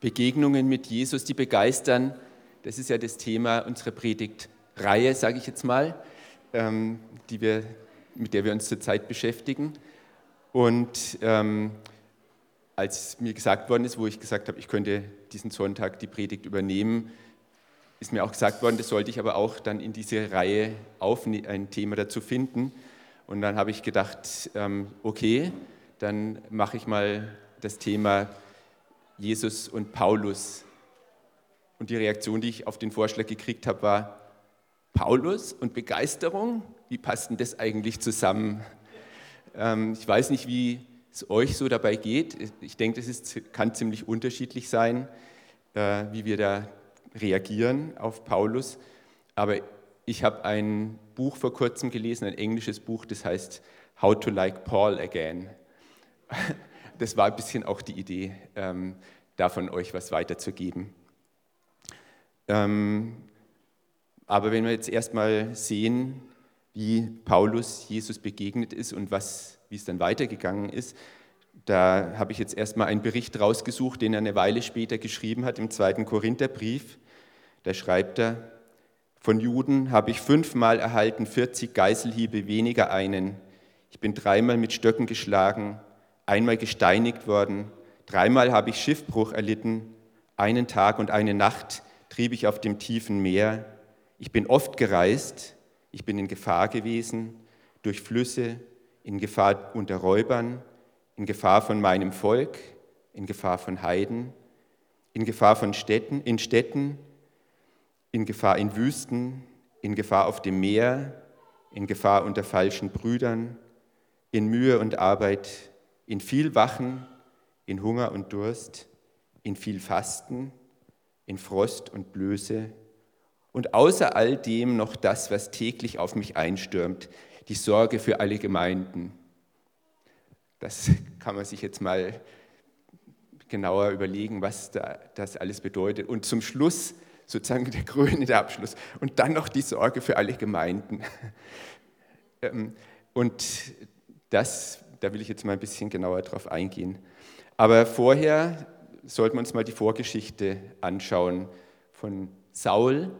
Begegnungen mit Jesus, die begeistern. Das ist ja das Thema unserer Predigtreihe, sage ich jetzt mal, ähm, die wir, mit der wir uns zurzeit beschäftigen. Und ähm, als mir gesagt worden ist, wo ich gesagt habe, ich könnte diesen Sonntag die Predigt übernehmen, ist mir auch gesagt worden, das sollte ich aber auch dann in diese Reihe auf ein Thema dazu finden. Und dann habe ich gedacht, ähm, okay, dann mache ich mal das Thema Jesus und Paulus. Und die Reaktion, die ich auf den Vorschlag gekriegt habe, war, Paulus und Begeisterung, wie passt denn das eigentlich zusammen? Ähm, ich weiß nicht, wie es euch so dabei geht. Ich denke, es kann ziemlich unterschiedlich sein, äh, wie wir da reagieren auf Paulus. Aber ich habe ein Buch vor kurzem gelesen, ein englisches Buch, das heißt How to Like Paul Again. Das war ein bisschen auch die Idee, ähm, davon euch was weiterzugeben. Ähm, aber wenn wir jetzt erstmal sehen, wie Paulus Jesus begegnet ist und was, wie es dann weitergegangen ist, da habe ich jetzt erstmal einen Bericht rausgesucht, den er eine Weile später geschrieben hat im zweiten Korintherbrief. Da schreibt er, von Juden habe ich fünfmal erhalten 40 Geißelhiebe weniger einen. Ich bin dreimal mit Stöcken geschlagen, einmal gesteinigt worden, dreimal habe ich Schiffbruch erlitten, einen Tag und eine Nacht trieb ich auf dem tiefen Meer. Ich bin oft gereist, ich bin in Gefahr gewesen, durch Flüsse, in Gefahr unter Räubern, in Gefahr von meinem Volk, in Gefahr von Heiden, in Gefahr von Städten, in Städten, in Gefahr in Wüsten, in Gefahr auf dem Meer, in Gefahr unter falschen Brüdern, in Mühe und Arbeit, in viel Wachen, in Hunger und Durst, in viel Fasten, in Frost und Blöße und außer all dem noch das, was täglich auf mich einstürmt, die Sorge für alle Gemeinden. Das kann man sich jetzt mal genauer überlegen, was das alles bedeutet. Und zum Schluss sozusagen der krönende Abschluss. Und dann noch die Sorge für alle Gemeinden. Ähm, und das, da will ich jetzt mal ein bisschen genauer drauf eingehen. Aber vorher sollten wir uns mal die Vorgeschichte anschauen von Saul.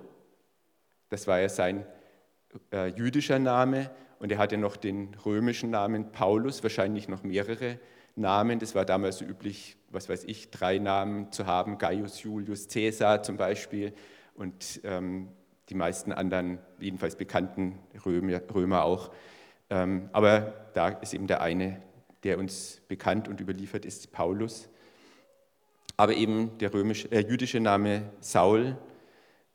Das war ja sein äh, jüdischer Name und er hatte noch den römischen Namen Paulus, wahrscheinlich noch mehrere Namen. Das war damals so üblich, was weiß ich, drei Namen zu haben, Gaius Julius Caesar zum Beispiel und ähm, die meisten anderen, jedenfalls bekannten Römer, Römer auch. Ähm, aber da ist eben der eine, der uns bekannt und überliefert ist, Paulus. Aber eben der römisch, äh, jüdische Name Saul.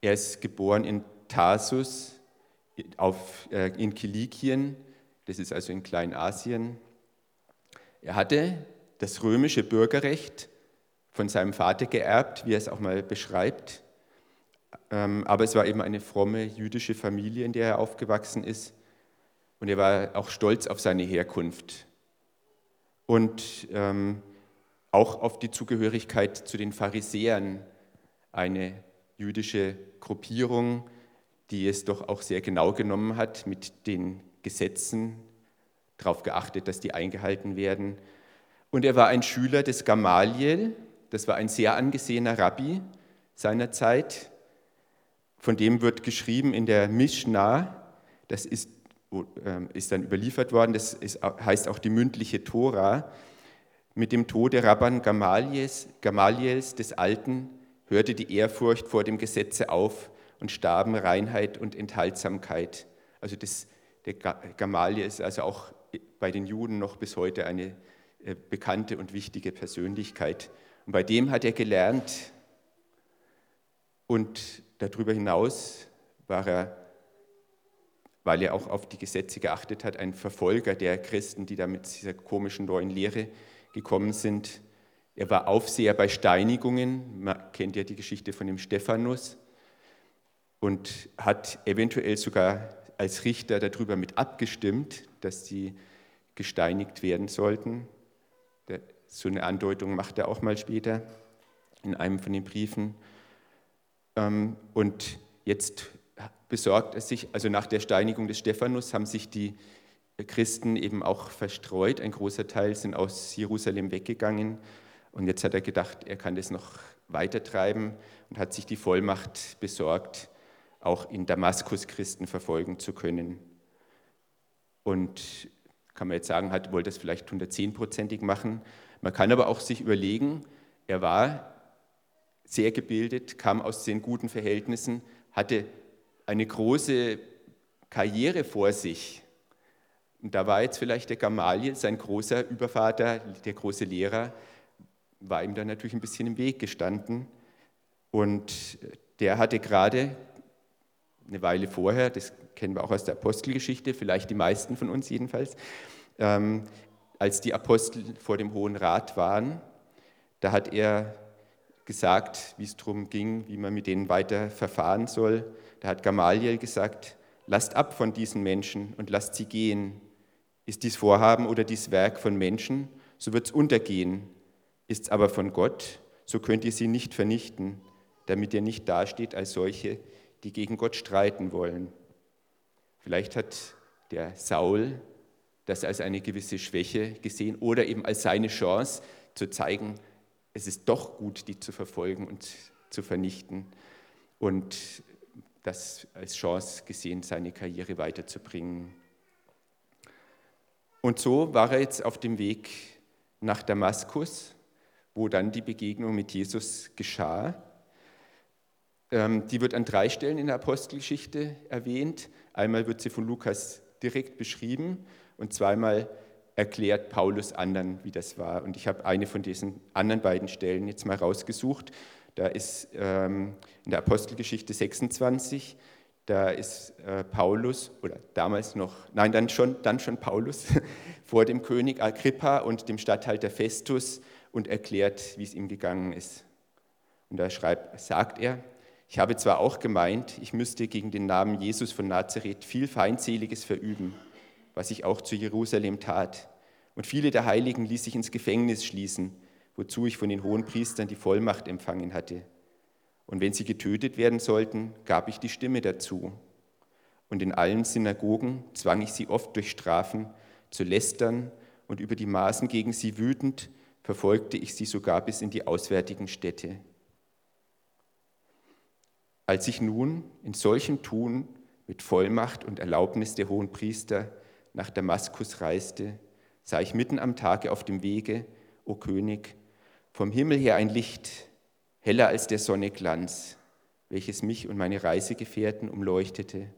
Er ist geboren in Tarsus auf, äh, in Kilikien, das ist also in Kleinasien. Er hatte das römische Bürgerrecht von seinem Vater geerbt, wie er es auch mal beschreibt. Ähm, aber es war eben eine fromme jüdische Familie, in der er aufgewachsen ist. Und er war auch stolz auf seine Herkunft und ähm, auch auf die Zugehörigkeit zu den Pharisäern, eine jüdische Gruppierung, die es doch auch sehr genau genommen hat mit den Gesetzen darauf geachtet, dass die eingehalten werden. Und er war ein Schüler des Gamaliel, das war ein sehr angesehener Rabbi seiner Zeit. Von dem wird geschrieben in der Mishnah, das ist, ist dann überliefert worden, das ist, heißt auch die mündliche Tora. Mit dem Tode Rabban Gamaliels, Gamaliels des Alten hörte die Ehrfurcht vor dem Gesetze auf und starben Reinheit und Enthaltsamkeit. Also das, der Gamaliel ist also auch bei den Juden noch bis heute eine äh, bekannte und wichtige Persönlichkeit. Und bei dem hat er gelernt und darüber hinaus war er, weil er auch auf die Gesetze geachtet hat, ein Verfolger der Christen, die da mit dieser komischen neuen Lehre gekommen sind. Er war Aufseher bei Steinigungen, man kennt ja die Geschichte von dem Stephanus, und hat eventuell sogar als Richter darüber mit abgestimmt, dass sie gesteinigt werden sollten. So eine Andeutung macht er auch mal später in einem von den Briefen. Ähm, und jetzt besorgt er sich, also nach der Steinigung des Stephanus haben sich die Christen eben auch verstreut. Ein großer Teil sind aus Jerusalem weggegangen. Und jetzt hat er gedacht, er kann das noch weitertreiben und hat sich die Vollmacht besorgt, auch in Damaskus Christen verfolgen zu können. Und kann man jetzt sagen, hat, wollte das vielleicht 110-prozentig machen. Man kann aber auch sich überlegen, er war sehr gebildet, kam aus den guten Verhältnissen, hatte eine große Karriere vor sich. Und da war jetzt vielleicht der Gamaliel, sein großer Übervater, der große Lehrer, war ihm dann natürlich ein bisschen im Weg gestanden. Und der hatte gerade eine Weile vorher, das kennen wir auch aus der Apostelgeschichte, vielleicht die meisten von uns jedenfalls, ähm, als die Apostel vor dem Hohen Rat waren, da hat er gesagt, wie es darum ging, wie man mit denen weiter verfahren soll. Da hat Gamaliel gesagt, lasst ab von diesen Menschen und lasst sie gehen. Ist dies Vorhaben oder dies Werk von Menschen, so wird es untergehen. Ist es aber von Gott, so könnt ihr sie nicht vernichten, damit ihr nicht dasteht als solche, die gegen Gott streiten wollen. Vielleicht hat der Saul das als eine gewisse Schwäche gesehen oder eben als seine Chance zu zeigen, es ist doch gut, die zu verfolgen und zu vernichten und das als Chance gesehen, seine Karriere weiterzubringen. Und so war er jetzt auf dem Weg nach Damaskus, wo dann die Begegnung mit Jesus geschah. Ähm, die wird an drei Stellen in der Apostelgeschichte erwähnt. Einmal wird sie von Lukas direkt beschrieben und zweimal erklärt Paulus anderen, wie das war. Und ich habe eine von diesen anderen beiden Stellen jetzt mal rausgesucht. Da ist ähm, in der Apostelgeschichte 26, da ist äh, Paulus, oder damals noch, nein, dann schon, dann schon Paulus, vor dem König Agrippa und dem Statthalter Festus und erklärt, wie es ihm gegangen ist. Und da schreibt, sagt er, ich habe zwar auch gemeint, ich müsste gegen den Namen Jesus von Nazareth viel Feindseliges verüben was ich auch zu Jerusalem tat. Und viele der Heiligen ließ ich ins Gefängnis schließen, wozu ich von den hohen Priestern die Vollmacht empfangen hatte. Und wenn sie getötet werden sollten, gab ich die Stimme dazu. Und in allen Synagogen zwang ich sie oft durch Strafen zu lästern und über die Maßen gegen sie wütend verfolgte ich sie sogar bis in die auswärtigen Städte. Als ich nun in solchem Tun mit Vollmacht und Erlaubnis der hohen Priester nach Damaskus reiste, sah ich mitten am Tage auf dem Wege, o König, vom Himmel her ein Licht, heller als der Sonne Glanz, welches mich und meine Reisegefährten umleuchtete.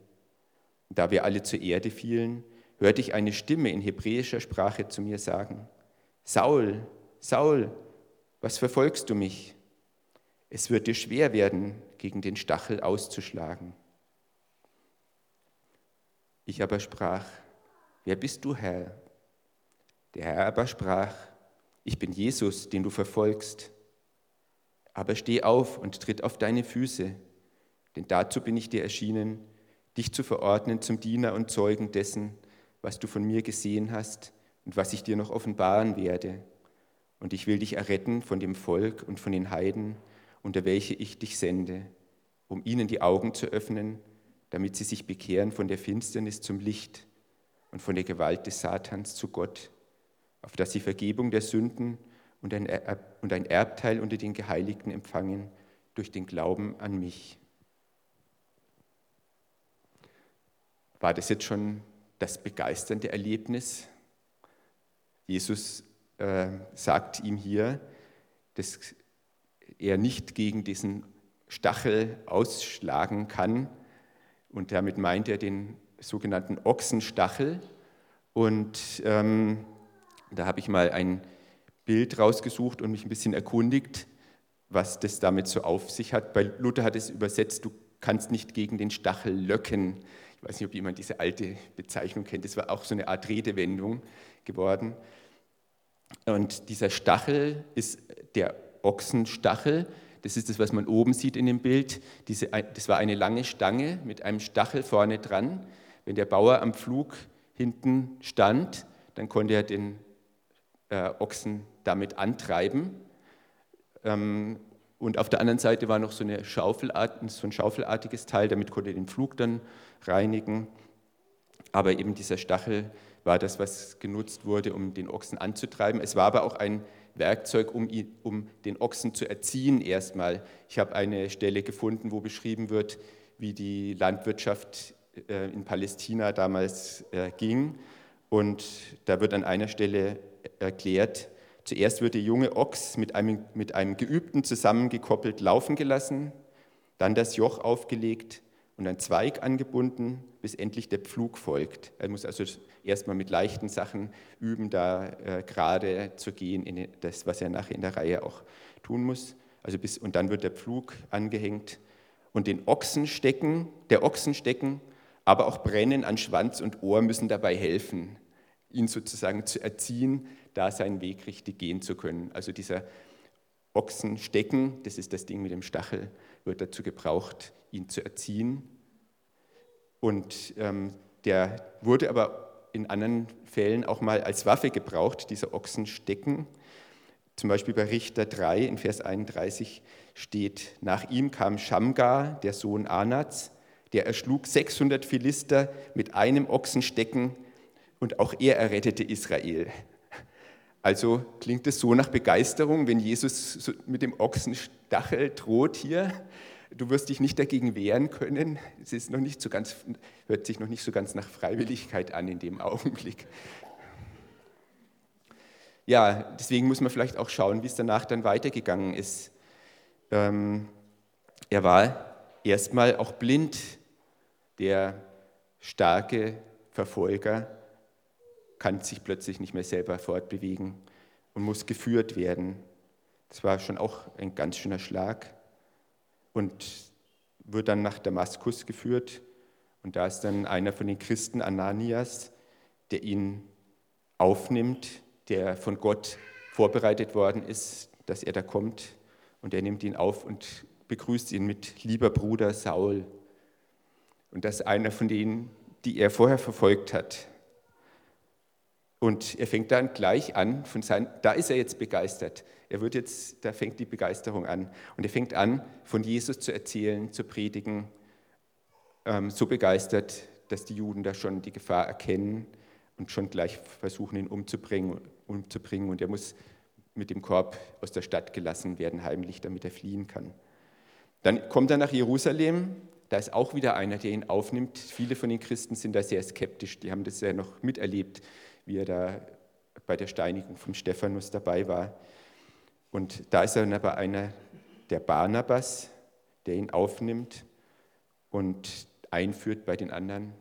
Und da wir alle zur Erde fielen, hörte ich eine Stimme in hebräischer Sprache zu mir sagen, Saul, Saul, was verfolgst du mich? Es wird dir schwer werden, gegen den Stachel auszuschlagen. Ich aber sprach, Wer bist du, Herr? Der Herr aber sprach, ich bin Jesus, den du verfolgst. Aber steh auf und tritt auf deine Füße, denn dazu bin ich dir erschienen, dich zu verordnen zum Diener und Zeugen dessen, was du von mir gesehen hast und was ich dir noch offenbaren werde. Und ich will dich erretten von dem Volk und von den Heiden, unter welche ich dich sende, um ihnen die Augen zu öffnen, damit sie sich bekehren von der Finsternis zum Licht und von der Gewalt des Satans zu Gott, auf dass sie Vergebung der Sünden und ein, Erbteil unter den Geheiligten empfangen durch den Glauben an mich. War das jetzt schon das begeisternde Erlebnis? Jesus äh, sagt ihm hier, dass er nicht gegen diesen Stachel ausschlagen kann. Und damit meint er den sogenannten Ochsenstachel. Und ähm, da habe ich mal ein Bild rausgesucht und mich ein bisschen erkundigt, was das damit so auf sich hat. Bei Luther hat es übersetzt, du kannst nicht gegen den Stachel löcken. Ich weiß nicht, ob jemand diese alte Bezeichnung kennt. Das war auch so eine Art Redewendung geworden. Und dieser Stachel ist der Ochsenstachel. Das ist das, was man oben sieht in dem Bild. Diese, das war eine lange Stange mit einem Stachel vorne dran. Wenn der Bauer am Pflug hinten stand, dann konnte er den äh, Ochsen damit antreiben. Ähm, und auf der anderen Seite war noch so, eine Schaufelart, so ein schaufelartiges Teil, damit konnte er den Pflug dann reinigen. Aber eben dieser Stachel war das, was genutzt wurde, um den Ochsen anzutreiben. Es war aber auch ein Werkzeug, um, um den Ochsen zu erziehen erstmal. Ich habe eine Stelle gefunden, wo beschrieben wird, wie die Landwirtschaft äh, in Palästina damals äh, ging. Und da wird an einer Stelle erklärt, zuerst wird der junge Ochs mit einem, mit einem Geübten zusammengekoppelt laufen gelassen, dann das Joch aufgelegt und ein Zweig angebunden, bis endlich der Pflug folgt. Er muss also erstmal mit leichten Sachen üben, da äh, gerade zu gehen, in das, was er nachher in der Reihe auch tun muss. Also bis, und dann wird der Pflug angehängt und den Ochsen stecken, der Ochsen stecken, aber auch Brennen an Schwanz und Ohr müssen dabei helfen, ihn sozusagen zu erziehen, da seinen Weg richtig gehen zu können. Also dieser Ochsen stecken, das ist das Ding mit dem Stachel, wird dazu gebraucht, ihn zu erziehen. Und ähm, der wurde aber in anderen Fällen auch mal als Waffe gebraucht, dieser Ochsenstecken. Zum Beispiel bei Richter 3 in Vers 31 steht, nach ihm kam Shamgar, der Sohn Anats, der erschlug 600 Philister mit einem Ochsenstecken und auch er errettete Israel. Also klingt es so nach Begeisterung, wenn Jesus mit dem Ochsenstachel droht hier. Du wirst dich nicht dagegen wehren können. Es ist noch nicht so ganz, hört sich noch nicht so ganz nach Freiwilligkeit an in dem Augenblick. Ja, deswegen muss man vielleicht auch schauen, wie es danach dann weitergegangen ist. Ähm, er war erstmal auch blind, der starke Verfolger kann sich plötzlich nicht mehr selber fortbewegen und muss geführt werden. Das war schon auch ein ganz schöner Schlag. Und wird dann nach Damaskus geführt. Und da ist dann einer von den Christen, Ananias, der ihn aufnimmt, der von Gott vorbereitet worden ist, dass er da kommt. Und er nimmt ihn auf und begrüßt ihn mit lieber Bruder Saul. Und das ist einer von denen, die er vorher verfolgt hat. Und er fängt dann gleich an, von sein, da ist er jetzt begeistert. Er wird jetzt, da fängt die Begeisterung an. Und er fängt an, von Jesus zu erzählen, zu predigen, ähm, so begeistert, dass die Juden da schon die Gefahr erkennen und schon gleich versuchen, ihn umzubringen. umzubringen. Und er muss mit dem Korb aus der Stadt gelassen werden, heimlich, damit er fliehen kann. Dann kommt er nach Jerusalem. Da ist auch wieder einer, der ihn aufnimmt. Viele von den Christen sind da sehr skeptisch. Die haben das ja noch miterlebt wie er da bei der Steinigung vom Stephanus dabei war. Und da ist dann aber einer, der Barnabas, der ihn aufnimmt und einführt bei den anderen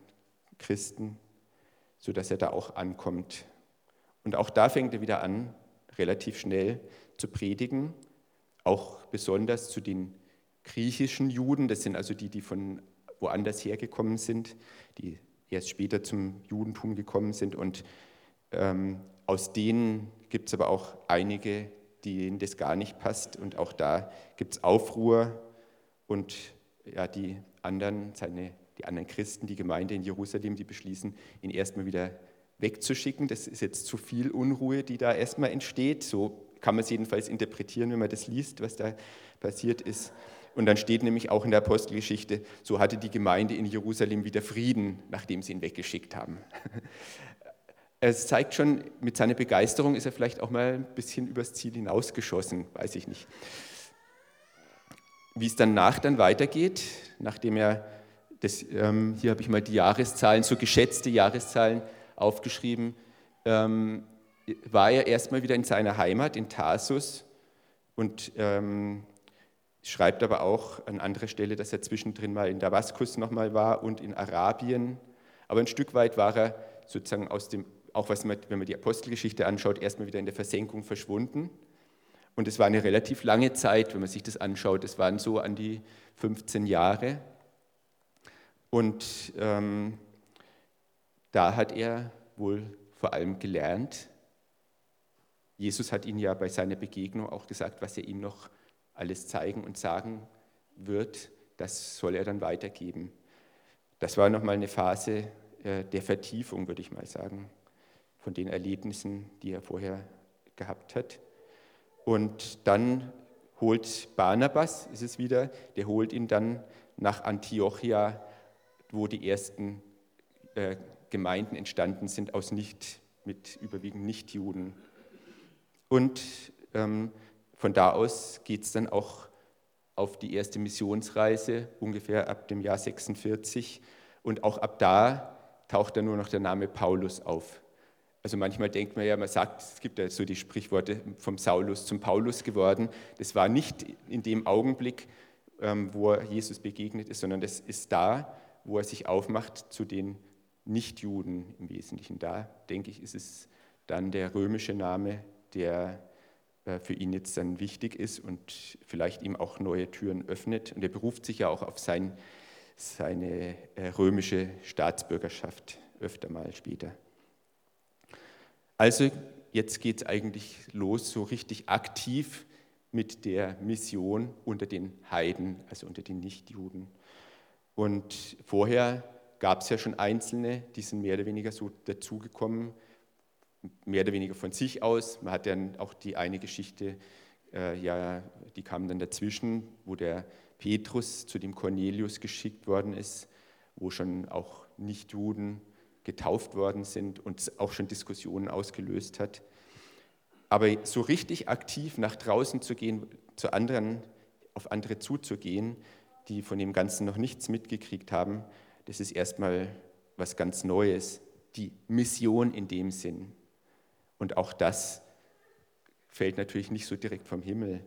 Christen, sodass er da auch ankommt. Und auch da fängt er wieder an, relativ schnell zu predigen, auch besonders zu den griechischen Juden, das sind also die, die von woanders hergekommen sind, die erst später zum Judentum gekommen sind und ähm, aus denen gibt es aber auch einige, denen das gar nicht passt. Und auch da gibt es Aufruhr. Und ja, die anderen, seine, die anderen Christen, die Gemeinde in Jerusalem, die beschließen, ihn erstmal wieder wegzuschicken. Das ist jetzt zu viel Unruhe, die da erstmal entsteht. So kann man es jedenfalls interpretieren, wenn man das liest, was da passiert ist. Und dann steht nämlich auch in der Apostelgeschichte, so hatte die Gemeinde in Jerusalem wieder Frieden, nachdem sie ihn weggeschickt haben. Es zeigt schon, mit seiner Begeisterung ist er vielleicht auch mal ein bisschen übers Ziel hinausgeschossen, weiß ich nicht. Wie es danach dann weitergeht, nachdem er, das, ähm, hier habe ich mal die Jahreszahlen, so geschätzte Jahreszahlen aufgeschrieben, ähm, war er erstmal wieder in seiner Heimat in Tarsus und ähm, schreibt aber auch an anderer Stelle, dass er zwischendrin mal in Damaskus nochmal war und in Arabien. Aber ein Stück weit war er sozusagen aus dem auch was man, wenn man die Apostelgeschichte anschaut, erstmal wieder in der Versenkung verschwunden. Und es war eine relativ lange Zeit, wenn man sich das anschaut. Es waren so an die 15 Jahre. Und ähm, da hat er wohl vor allem gelernt. Jesus hat ihn ja bei seiner Begegnung auch gesagt, was er ihm noch alles zeigen und sagen wird. Das soll er dann weitergeben. Das war nochmal eine Phase äh, der Vertiefung, würde ich mal sagen von den Erlebnissen, die er vorher gehabt hat. Und dann holt Barnabas, ist es wieder, der holt ihn dann nach Antiochia, wo die ersten äh, Gemeinden entstanden sind aus nicht, mit überwiegend Nichtjuden. Und ähm, von da aus geht es dann auch auf die erste Missionsreise, ungefähr ab dem Jahr 46. Und auch ab da taucht dann nur noch der Name Paulus auf. Also manchmal denkt man ja, man sagt, es gibt ja so die Sprichworte vom Saulus zum Paulus geworden. Das war nicht in dem Augenblick, ähm, wo Jesus begegnet ist, sondern das ist da, wo er sich aufmacht zu den Nichtjuden im Wesentlichen. Da, denke ich, ist es dann der römische Name, der äh, für ihn jetzt dann wichtig ist und vielleicht ihm auch neue Türen öffnet. Und er beruft sich ja auch auf sein, seine äh, römische Staatsbürgerschaft öfter mal später. Also jetzt geht es eigentlich los, so richtig aktiv mit der Mission unter den Heiden, also unter den Nichtjuden. Und vorher gab es ja schon Einzelne, die sind mehr oder weniger so dazugekommen, mehr oder weniger von sich aus. Man hat dann auch die eine Geschichte, äh, ja, die kam dann dazwischen, wo der Petrus zu dem Cornelius geschickt worden ist, wo schon auch Nichtjuden getauft worden sind und auch schon Diskussionen ausgelöst hat. Aber so richtig aktiv nach draußen zu gehen, zu anderen, auf andere zuzugehen, die von dem Ganzen noch nichts mitgekriegt haben, das ist erstmal was ganz Neues. Die Mission in dem Sinn. Und auch das fällt natürlich nicht so direkt vom Himmel.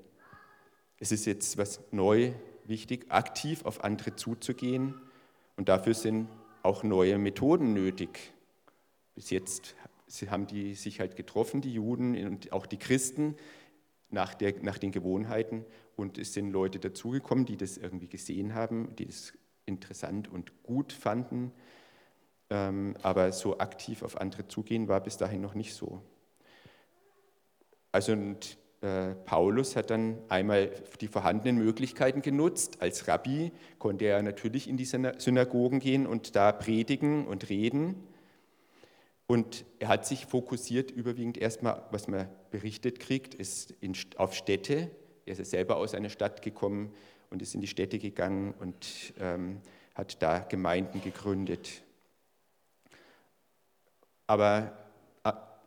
Es ist jetzt was neu, wichtig, aktiv auf andere zuzugehen. Und dafür sind auch neue Methoden nötig. Bis jetzt haben die sich halt getroffen, die Juden und auch die Christen, nach, der, nach den Gewohnheiten. Und es sind Leute dazugekommen, die das irgendwie gesehen haben, die das interessant und gut fanden. Ähm, aber so aktiv auf andere zugehen war bis dahin noch nicht so. Also und, Paulus hat dann einmal die vorhandenen Möglichkeiten genutzt. Als Rabbi konnte er natürlich in die Synagogen gehen und da predigen und reden. Und er hat sich fokussiert überwiegend erstmal, was man berichtet kriegt, ist in, auf Städte. Er ist selber aus einer Stadt gekommen und ist in die Städte gegangen und ähm, hat da Gemeinden gegründet. Aber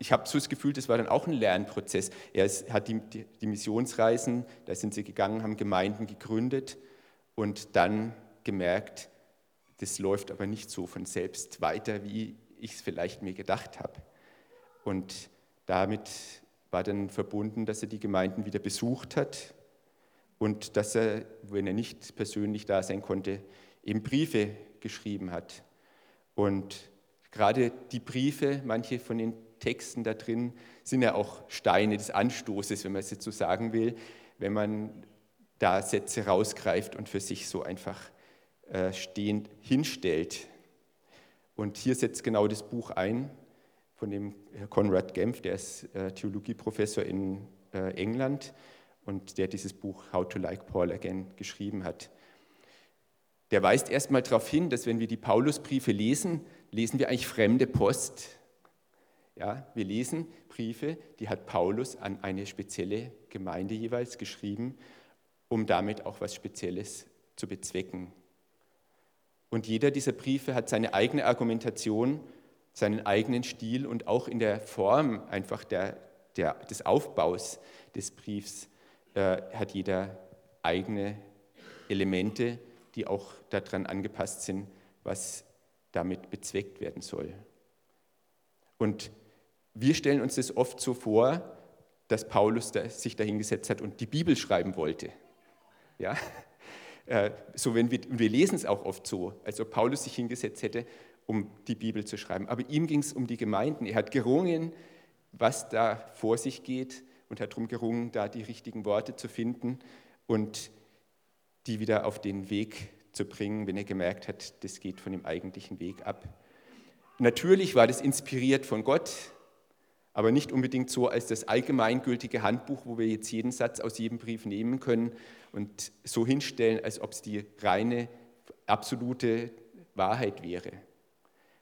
ich habe so das Gefühl, das war dann auch ein Lernprozess. Er hat die, die, die Missionsreisen, da sind sie gegangen, haben Gemeinden gegründet und dann gemerkt, das läuft aber nicht so von selbst weiter, wie ich es vielleicht mir gedacht habe. Und damit war dann verbunden, dass er die Gemeinden wieder besucht hat und dass er, wenn er nicht persönlich da sein konnte, eben Briefe geschrieben hat. Und gerade die Briefe, manche von den Texten da drin sind ja auch Steine des Anstoßes, wenn man es jetzt so sagen will, wenn man da Sätze rausgreift und für sich so einfach äh, stehend hinstellt. Und hier setzt genau das Buch ein von dem Konrad Gempf, der ist äh, Theologieprofessor in äh, England und der dieses Buch How to Like Paul Again geschrieben hat. Der weist erstmal darauf hin, dass wenn wir die Paulusbriefe lesen, lesen wir eigentlich fremde Post. Ja, wir lesen Briefe, die hat Paulus an eine spezielle Gemeinde jeweils geschrieben, um damit auch was Spezielles zu bezwecken. Und jeder dieser Briefe hat seine eigene Argumentation, seinen eigenen Stil und auch in der Form einfach der, der, des Aufbaus des Briefs äh, hat jeder eigene Elemente, die auch daran angepasst sind, was damit bezweckt werden soll. Und wir stellen uns das oft so vor, dass Paulus sich dahingesetzt hat und die Bibel schreiben wollte. Ja? Äh, so wenn wir, wir lesen es auch oft so, als ob Paulus sich hingesetzt hätte, um die Bibel zu schreiben. Aber ihm ging es um die Gemeinden. Er hat gerungen, was da vor sich geht und hat darum gerungen, da die richtigen Worte zu finden und die wieder auf den Weg zu bringen, wenn er gemerkt hat, das geht von dem eigentlichen Weg ab. Natürlich war das inspiriert von Gott, aber nicht unbedingt so als das allgemeingültige Handbuch, wo wir jetzt jeden Satz aus jedem Brief nehmen können und so hinstellen, als ob es die reine, absolute Wahrheit wäre.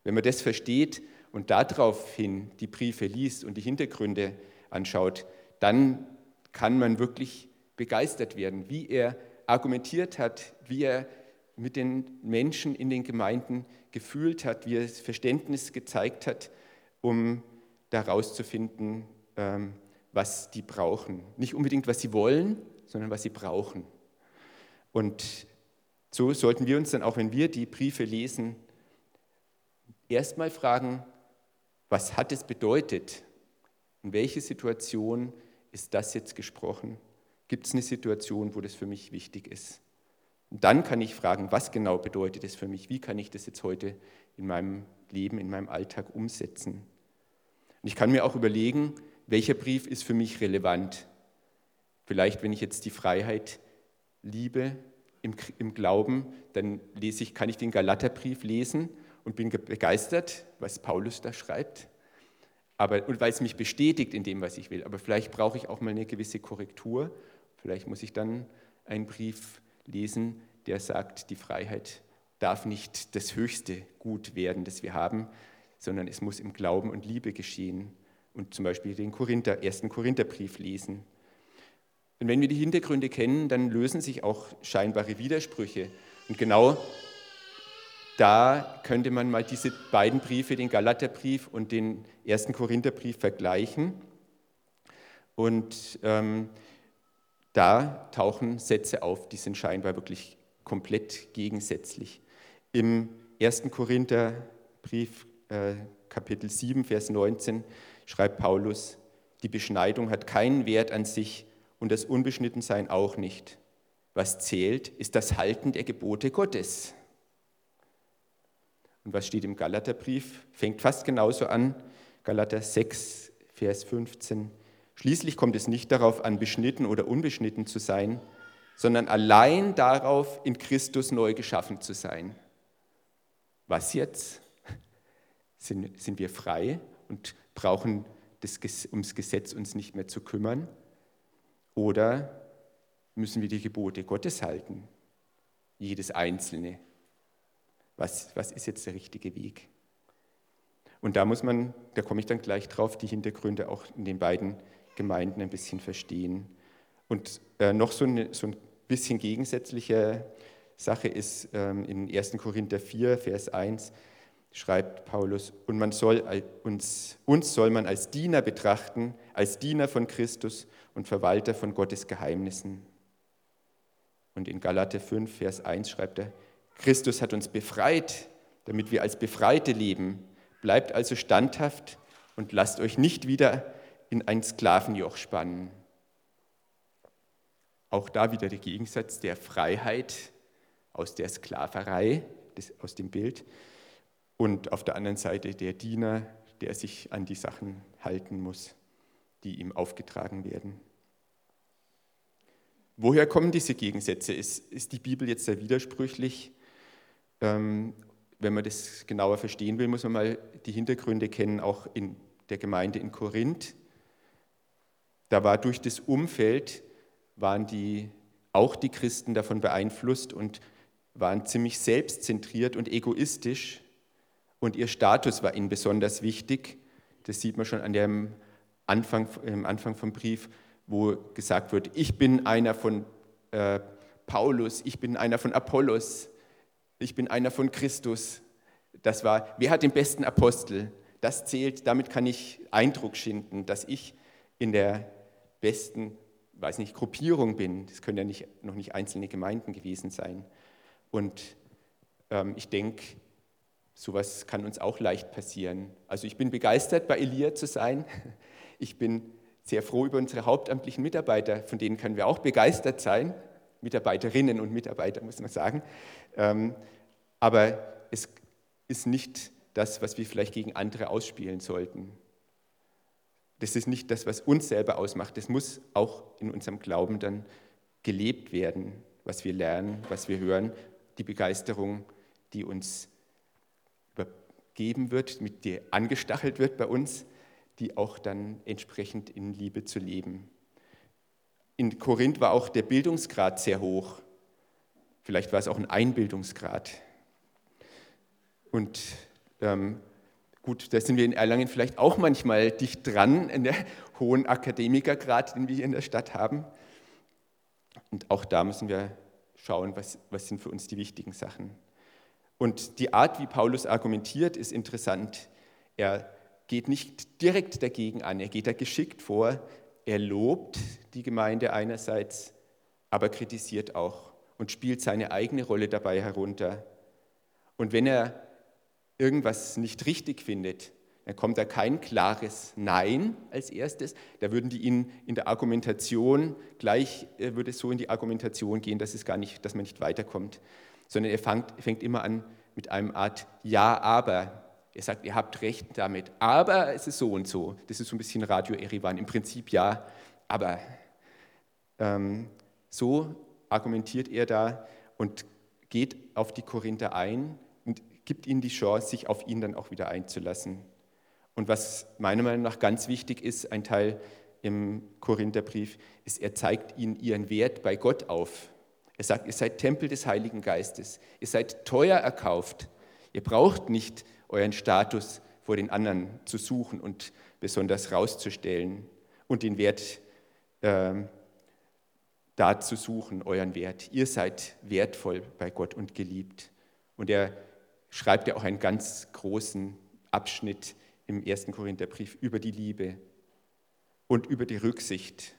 Wenn man das versteht und daraufhin die Briefe liest und die Hintergründe anschaut, dann kann man wirklich begeistert werden, wie er argumentiert hat, wie er mit den Menschen in den Gemeinden gefühlt hat, wie er Verständnis gezeigt hat, um herauszufinden, ähm, was die brauchen. Nicht unbedingt, was sie wollen, sondern was sie brauchen. Und so sollten wir uns dann auch, wenn wir die Briefe lesen, erstmal fragen, was hat es bedeutet? In welche Situation ist das jetzt gesprochen? Gibt es eine Situation, wo das für mich wichtig ist? Und dann kann ich fragen, was genau bedeutet es für mich? Wie kann ich das jetzt heute in meinem Leben, in meinem Alltag umsetzen? Und ich kann mir auch überlegen, welcher Brief ist für mich relevant? Vielleicht, wenn ich jetzt die Freiheit liebe im, im Glauben, dann lese ich, kann ich den Galaterbrief lesen und bin begeistert, was Paulus da schreibt. Aber, und weil es mich bestätigt in dem, was ich will. Aber vielleicht brauche ich auch mal eine gewisse Korrektur. Vielleicht muss ich dann einen Brief lesen, der sagt, die Freiheit darf nicht das höchste Gut werden, das wir haben, sondern es muss im Glauben und Liebe geschehen. Und zum Beispiel den Korinther, ersten Korintherbrief lesen. Und wenn wir die Hintergründe kennen, dann lösen sich auch scheinbare Widersprüche. Und genau da könnte man mal diese beiden Briefe, den Galaterbrief und den ersten Korintherbrief, vergleichen. Und ähm, da tauchen Sätze auf, die sind scheinbar wirklich komplett gegensätzlich. Im ersten Korintherbrief, äh, Kapitel 7, Vers 19, schreibt Paulus, die Beschneidung hat keinen Wert an sich und das Unbeschnittensein auch nicht. Was zählt, ist das Halten der Gebote Gottes. Und was steht im Galaterbrief? Fängt fast genauso an. Galater 6, Vers 15. Schließlich kommt es nicht darauf an, beschnitten oder unbeschnitten zu sein, sondern allein darauf, in Christus neu geschaffen zu sein. Was jetzt? Sind, sind wir frei und brauchen das, ums Gesetz uns nicht mehr zu kümmern? Oder müssen wir die Gebote Gottes halten? Jedes einzelne was, was ist jetzt der richtige Weg? Und da muss man, da komme ich dann gleich drauf, die Hintergründe auch in den beiden Gemeinden ein bisschen verstehen. Und äh, noch so, eine, so ein bisschen gegensätzliche Sache ist ähm, in 1. Korinther 4, Vers 1, schreibt Paulus, und man soll uns, uns soll man als Diener betrachten, als Diener von Christus und Verwalter von Gottes Geheimnissen. Und in Galate 5, Vers 1 schreibt er, Christus hat uns befreit, damit wir als Befreite leben. Bleibt also standhaft und lasst euch nicht wieder in ein Sklavenjoch spannen. Auch da wieder der Gegensatz der Freiheit aus der Sklaverei, aus dem Bild, und auf der anderen Seite der Diener, der sich an die Sachen halten muss, die ihm aufgetragen werden. Woher kommen diese Gegensätze? Ist, ist die Bibel jetzt sehr widersprüchlich? Ähm, wenn man das genauer verstehen will, muss man mal die Hintergründe kennen, auch in der Gemeinde in Korinth. Da war durch das Umfeld, waren die, auch die Christen davon beeinflusst und waren ziemlich selbstzentriert und egoistisch. Und ihr Status war ihnen besonders wichtig. Das sieht man schon an dem Anfang, im Anfang vom Brief, wo gesagt wird, ich bin einer von äh, Paulus, ich bin einer von Apollos, ich bin einer von Christus. Das war, wer hat den besten Apostel? Das zählt, damit kann ich Eindruck schinden, dass ich in der besten, weiß nicht, Gruppierung bin. Das können ja nicht, noch nicht einzelne Gemeinden gewesen sein. Und ähm, ich denke, sowas kann uns auch leicht passieren. Also ich bin begeistert, bei Elia zu sein. Ich bin sehr froh über unsere hauptamtlichen Mitarbeiter, von denen können wir auch begeistert sein. Mitarbeiterinnen und Mitarbeiter, muss man sagen. Ähm, aber es ist nicht das, was wir vielleicht gegen andere ausspielen sollten. Das ist nicht das, was uns selber ausmacht. Das muss auch in unserem Glauben dann gelebt werden, was wir lernen, was wir hören, die Begeisterung, die uns übergeben wird, mit der angestachelt wird bei uns, die auch dann entsprechend in Liebe zu leben in Korinth war auch der Bildungsgrad sehr hoch. Vielleicht war es auch ein Einbildungsgrad. Und ähm, gut, da sind wir in Erlangen vielleicht auch manchmal dicht dran, in der hohen Akademikergrad, den wir hier in der Stadt haben. Und auch da müssen wir schauen, was, was sind für uns die wichtigen Sachen. Und die Art, wie Paulus argumentiert, ist interessant. Er geht nicht direkt dagegen an, er geht da geschickt vor, er lobt die Gemeinde einerseits, aber kritisiert auch und spielt seine eigene Rolle dabei herunter. Und wenn er irgendwas nicht richtig findet, dann kommt da kein klares Nein als erstes. Da würden die ihn in der Argumentation gleich, äh, würde es so in die Argumentation gehen, dass, es gar nicht, dass man nicht weiterkommt. Sondern er fängt, fängt immer an mit einem Art Ja, aber. Er sagt, ihr habt recht damit, aber es ist so und so. Das ist so ein bisschen Radio Erivan. Im Prinzip ja, aber. Ähm, so argumentiert er da und geht auf die Korinther ein und gibt ihnen die Chance, sich auf ihn dann auch wieder einzulassen. Und was meiner Meinung nach ganz wichtig ist, ein Teil im Korintherbrief, ist, er zeigt ihnen ihren Wert bei Gott auf. Er sagt, ihr seid Tempel des Heiligen Geistes, ihr seid teuer erkauft, ihr braucht nicht euren Status vor den anderen zu suchen und besonders rauszustellen und den Wert äh, da zu suchen, euren Wert. Ihr seid wertvoll bei Gott und geliebt. Und er schreibt ja auch einen ganz großen Abschnitt im ersten Korintherbrief über die Liebe und über die Rücksicht.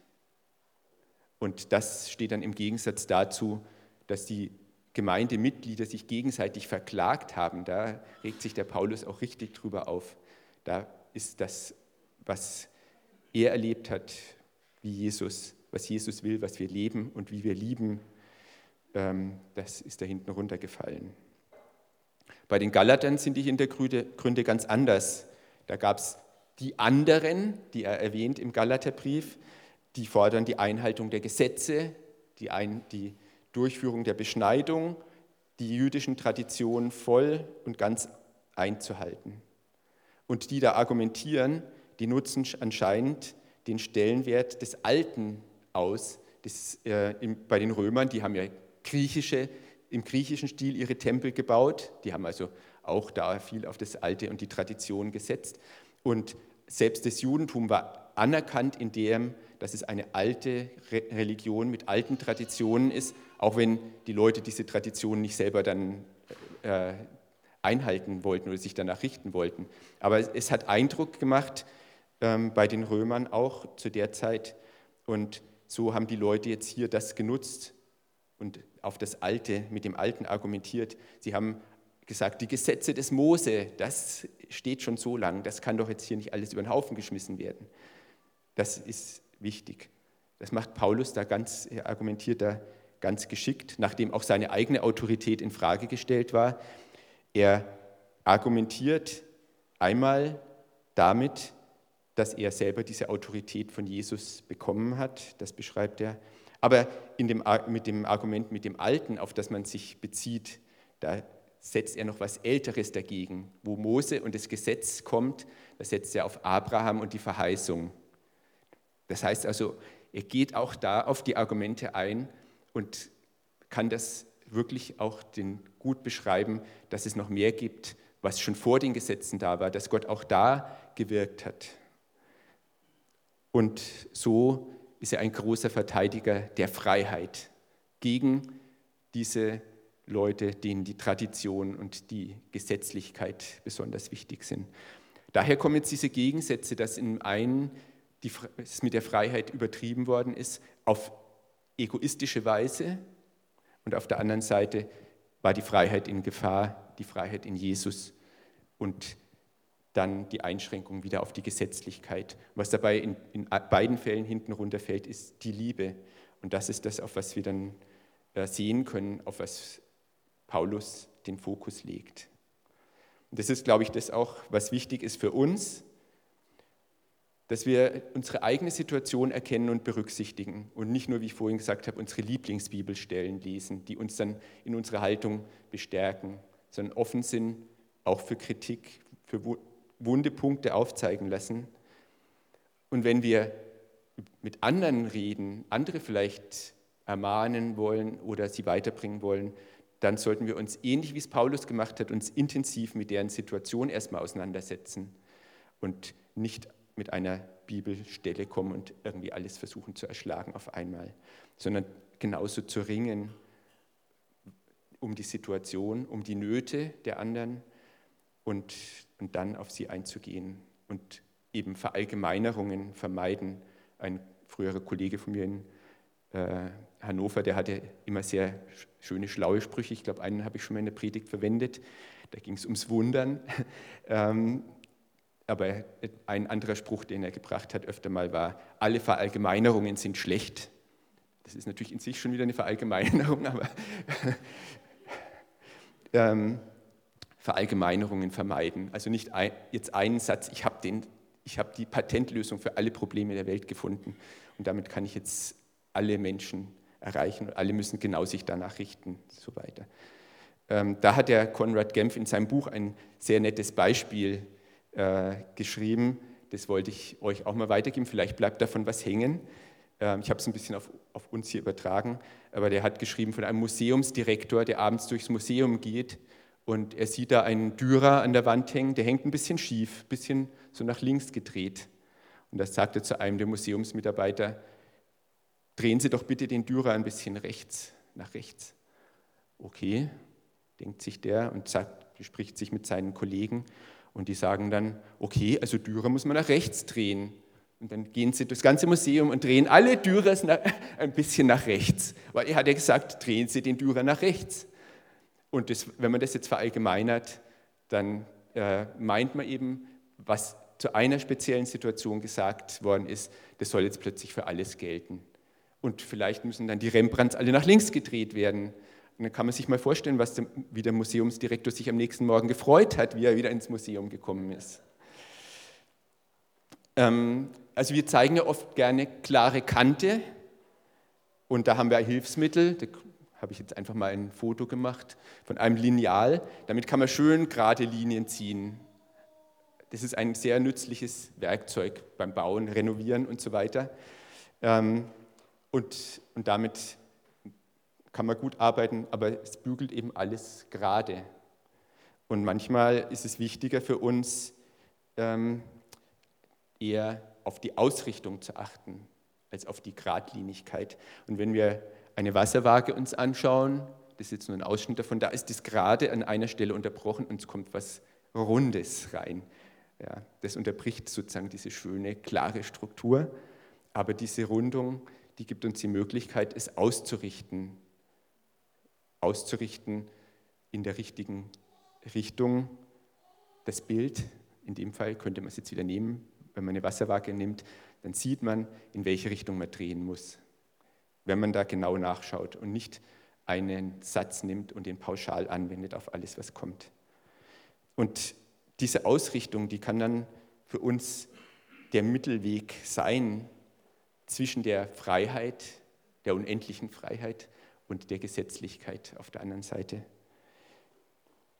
Und das steht dann im Gegensatz dazu, dass die Gemeindemitglieder sich gegenseitig verklagt haben. Da regt sich der Paulus auch richtig drüber auf. Da ist das, was er erlebt hat, wie Jesus, was Jesus will, was wir leben und wie wir lieben, ähm, das ist da hinten runtergefallen. Bei den Galatern sind die Hintergründe ganz anders. Da gab es die anderen, die er erwähnt im Galaterbrief, die fordern die Einhaltung der Gesetze, die, ein, die Durchführung der Beschneidung, die jüdischen Traditionen voll und ganz einzuhalten. Und die da argumentieren, die nutzen anscheinend den Stellenwert des Alten aus. Das, äh, im, bei den Römern, die haben ja griechische, im griechischen Stil ihre Tempel gebaut, die haben also auch da viel auf das Alte und die Tradition gesetzt. Und selbst das Judentum war anerkannt in dem, dass es eine alte Religion mit alten Traditionen ist, auch wenn die Leute diese Traditionen nicht selber dann äh, einhalten wollten oder sich danach richten wollten. Aber es hat Eindruck gemacht ähm, bei den Römern auch zu der Zeit. Und so haben die Leute jetzt hier das genutzt und auf das Alte, mit dem Alten argumentiert. Sie haben gesagt, die Gesetze des Mose, das steht schon so lang, das kann doch jetzt hier nicht alles über den Haufen geschmissen werden. Das ist wichtig. Das macht Paulus da ganz, er argumentiert da ganz geschickt, nachdem auch seine eigene Autorität in Frage gestellt war. Er argumentiert einmal damit, dass er selber diese Autorität von Jesus bekommen hat, das beschreibt er. Aber dem, mit dem Argument mit dem Alten, auf das man sich bezieht, da setzt er noch was Älteres dagegen. Wo Mose und das Gesetz kommt, da setzt er auf Abraham und die Verheißung. Das heißt also, er geht auch da auf die Argumente ein und kann das wirklich auch den gut beschreiben, dass es noch mehr gibt, was schon vor den Gesetzen da war, dass Gott auch da gewirkt hat. Und so ist er ein großer Verteidiger der Freiheit gegen diese Leute, denen die Tradition und die Gesetzlichkeit besonders wichtig sind. Daher kommen jetzt diese Gegensätze, dass in einen die, es mit der Freiheit übertrieben worden ist, auf egoistische Weise und auf der anderen Seite war die Freiheit in Gefahr, die Freiheit in Jesus und dann die Einschränkung wieder auf die Gesetzlichkeit. Was dabei in, in beiden Fällen hinten runterfällt, ist die Liebe. Und das ist das, auf was wir dann äh, sehen können, auf was Paulus den Fokus legt. Und das ist, glaube ich, das auch, was wichtig ist für uns, dass wir unsere eigene Situation erkennen und berücksichtigen und nicht nur, wie ich vorhin gesagt habe, unsere Lieblingsbibelstellen lesen, die uns dann in unserer Haltung bestärken, sondern offen sind auch für Kritik, für wunde Punkte aufzeigen lassen. Und wenn wir mit anderen reden, andere vielleicht ermahnen wollen oder sie weiterbringen wollen, dann sollten wir uns, ähnlich wie es Paulus gemacht hat, uns intensiv mit deren Situation erstmal auseinandersetzen und nicht mit einer Bibelstelle kommen und irgendwie alles versuchen zu erschlagen auf einmal, sondern genauso zu ringen um die Situation, um die Nöte der anderen und, und dann auf sie einzugehen und eben Verallgemeinerungen vermeiden, ein früherer Kollege von mir in äh, Hannover, der hatte immer sehr schöne, schlaue Sprüche. Ich glaube, einen habe ich schon mal in der Predigt verwendet. Da ging es ums Wundern. ähm, aber ein anderer Spruch, den er gebracht hat, öfter mal war, alle Verallgemeinerungen sind schlecht. Das ist natürlich in sich schon wieder eine Verallgemeinerung, aber ähm, Verallgemeinerungen vermeiden. Also nicht ein, jetzt einen Satz, ich habe hab die Patentlösung für alle Probleme der Welt gefunden und damit kann ich jetzt alle Menschen erreichen und alle müssen genau sich danach richten so weiter. Ähm, da hat der Konrad Gempf in seinem Buch ein sehr nettes Beispiel äh, geschrieben. Das wollte ich euch auch mal weitergeben. Vielleicht bleibt davon was hängen. Ähm, ich habe es ein bisschen auf, auf, uns hier übertragen, aber der hat geschrieben von einem Museumsdirektor, der abends durchs Museum geht und er sieht da einen Dürer an der Wand hängen, der hängt ein bisschen schief, ein bisschen so nach links gedreht. Und das sagt er zu einem der Museumsmitarbeiter, drehen Sie doch bitte den Dürer ein bisschen rechts, nach rechts. Okay, denkt sich der und sagt, bespricht sich mit seinen Kollegen und die sagen dann, okay, also Dürer muss man nach rechts drehen. Und dann gehen sie durchs ganze Museum und drehen alle Dürers ein bisschen nach rechts. Weil er hat ja gesagt, drehen Sie den Dürer nach rechts. Und das, wenn man das jetzt verallgemeinert, dann äh, meint man eben, was zu einer speziellen Situation gesagt worden ist, das soll jetzt plötzlich für alles gelten. Und vielleicht müssen dann die Rembrandts alle nach links gedreht werden. Und dann kann man sich mal vorstellen, was der, wie der Museumsdirektor sich am nächsten Morgen gefreut hat, wie er wieder ins Museum gekommen ist. Ähm, also wir zeigen ja oft gerne klare Kante und da haben wir Hilfsmittel, da habe ich jetzt einfach mal ein Foto gemacht von einem Lineal. Damit kann man schön gerade Linien ziehen. Das ist ein sehr nützliches Werkzeug beim Bauen, Renovieren und so weiter. Ähm, und, und damit kann man gut arbeiten, aber es bügelt eben alles gerade. Und manchmal ist es wichtiger für uns, ähm, eher auf die Ausrichtung zu achten, als auf die Gradlinigkeit. Und wenn wir eine Wasserwaage uns anschauen, das ist jetzt nur ein Ausschnitt davon, da ist das gerade an einer Stelle unterbrochen und es kommt was Rundes rein. Ja, das unterbricht sozusagen diese schöne, klare Struktur. Aber diese Rundung die gibt uns die Möglichkeit, es auszurichten. Auszurichten in der richtigen Richtung. Das Bild, in dem Fall könnte man es jetzt wieder nehmen, wenn man eine Wasserwaage nimmt, dann sieht man, in welche Richtung man drehen muss. Wenn man da genau nachschaut und nicht einen Satz nimmt und den pauschal anwendet auf alles, was kommt. Und diese Ausrichtung, die kann dann für uns der Mittelweg sein, zwischen der Freiheit, der unendlichen Freiheit und der Gesetzlichkeit auf der anderen Seite.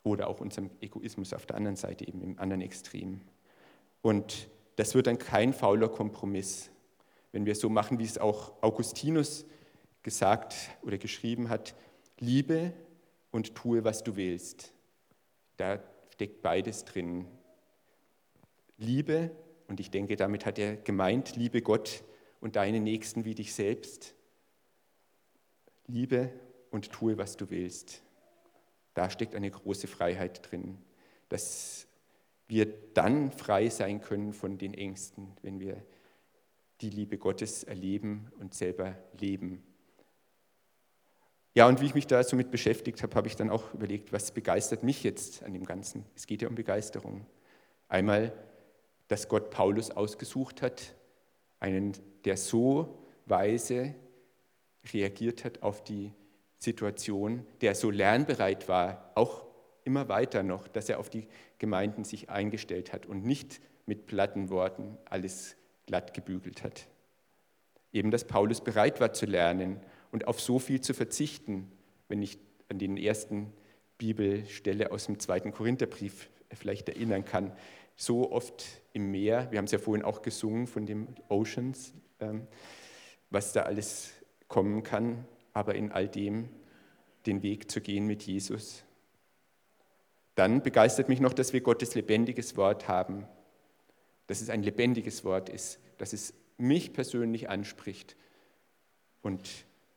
Oder auch unserem Egoismus auf der anderen Seite, eben im anderen Extrem. Und das wird dann kein fauler Kompromiss, wenn wir so machen, wie es auch Augustinus gesagt oder geschrieben hat, liebe und tue, was du willst. Da steckt beides drin. Liebe, und ich denke, damit hat er gemeint, liebe Gott und deinen Nächsten wie dich selbst. Liebe und tue, was du willst. Da steckt eine große Freiheit drin, dass wir dann frei sein können von den Ängsten, wenn wir die Liebe Gottes erleben und selber leben. Ja, und wie ich mich da so mit beschäftigt habe, habe ich dann auch überlegt, was begeistert mich jetzt an dem Ganzen? Es geht ja um Begeisterung. Einmal, dass Gott Paulus ausgesucht hat, einen der so weise reagiert hat auf die Situation, der so lernbereit war, auch immer weiter noch, dass er auf die Gemeinden sich eingestellt hat und nicht mit platten Worten alles glatt gebügelt hat. Eben, dass Paulus bereit war zu lernen und auf so viel zu verzichten, wenn ich an den ersten Bibelstelle aus dem zweiten Korintherbrief vielleicht erinnern kann. So oft im Meer, wir haben es ja vorhin auch gesungen von dem Oceans, ähm, was da alles kommen kann, aber in all dem den Weg zu gehen mit Jesus. Dann begeistert mich noch, dass wir Gottes lebendiges Wort haben, dass es ein lebendiges Wort ist, dass es mich persönlich anspricht und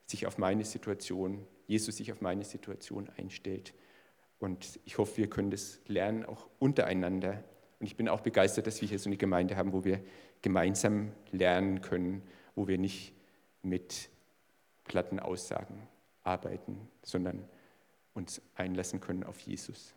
sich auf meine Situation, Jesus sich auf meine Situation einstellt. Und ich hoffe, wir können das lernen, auch untereinander. Und ich bin auch begeistert, dass wir hier so eine Gemeinde haben, wo wir gemeinsam lernen können wo wir nicht mit platten Aussagen arbeiten, sondern uns einlassen können auf Jesus.